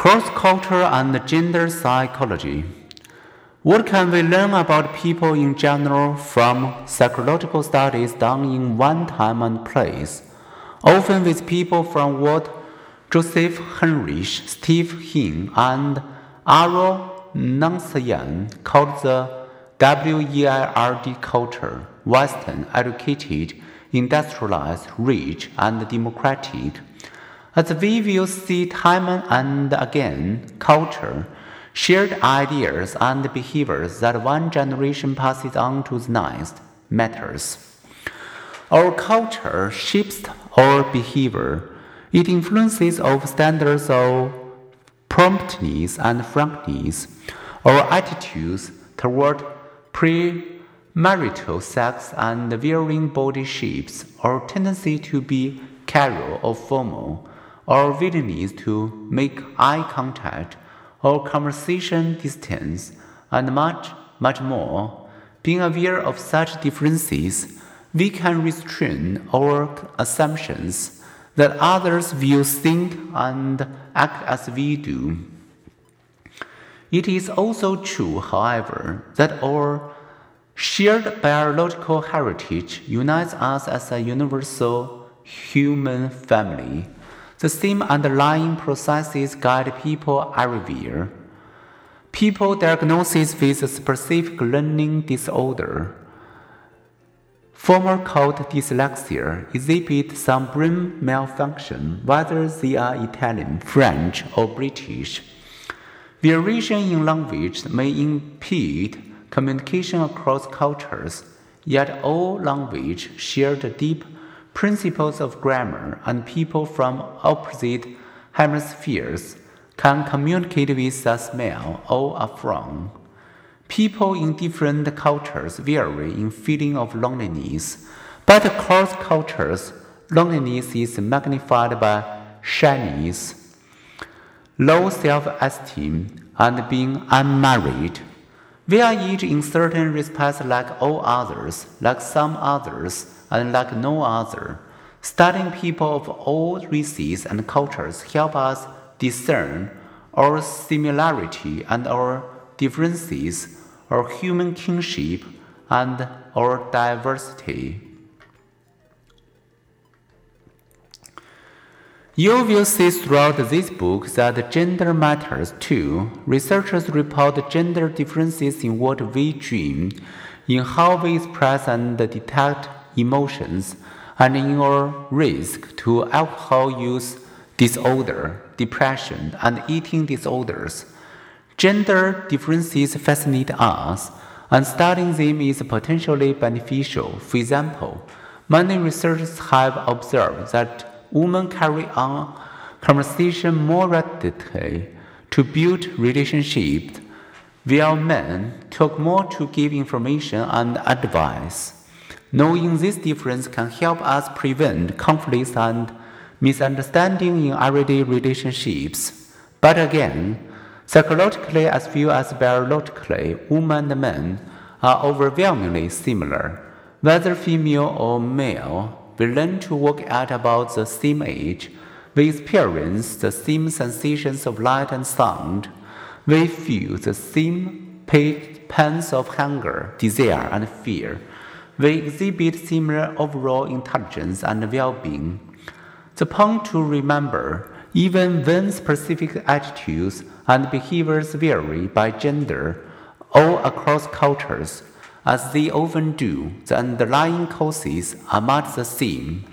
Cross culture and gender psychology. What can we learn about people in general from psychological studies done in one time and place, often with people from what Joseph Henrich, Steve Heine, and Ara Norenzayan called the WEIRD culture Western, educated, industrialized, rich, and democratic. As we will see time and again, culture, shared ideas and behaviors that one generation passes on to the next, matters. Our culture shapes our behavior. It influences our standards of promptness and frankness, our attitudes toward premarital sex and varying body shapes, our tendency to be casual or formal, our willingness to make eye contact, our conversation distance, and much, much more. Being aware of such differences, we can restrain our assumptions that others will think and act as we do. It is also true, however, that our shared biological heritage unites us as a universal human family. The same underlying processes guide people everywhere. People diagnosed with a specific learning disorder, former called dyslexia, exhibit some brain malfunction, whether they are Italian, French, or British. Variation in language may impede communication across cultures, yet all language share the deep principles of grammar, and people from opposite hemispheres can communicate with a smell or a frown. People in different cultures vary in feeling of loneliness, but across cultures, loneliness is magnified by shyness, low self-esteem, and being unmarried. We are each in certain respects like all others, like some others, and like no other. Studying people of all races and cultures help us discern our similarity and our differences, our human kinship and our diversity. You will see throughout this book that gender matters too. Researchers report gender differences in what we dream, in how we express and detect emotions, and in our risk to alcohol use disorder, depression, and eating disorders. Gender differences fascinate us, and studying them is potentially beneficial. For example, many researchers have observed that women carry on conversation more rapidly to build relationships, while men talk more to give information and advice. Knowing this difference can help us prevent conflicts and misunderstanding in everyday relationships. But again, psychologically as well as biologically, women and men are overwhelmingly similar. Whether female or male, we learn to work at about the same age. We experience the same sensations of light and sound. We feel the same pains of hunger, desire, and fear. We exhibit similar overall intelligence and well being. The point to remember even when specific attitudes and behaviors vary by gender or across cultures, as they often do, the underlying causes are much the same.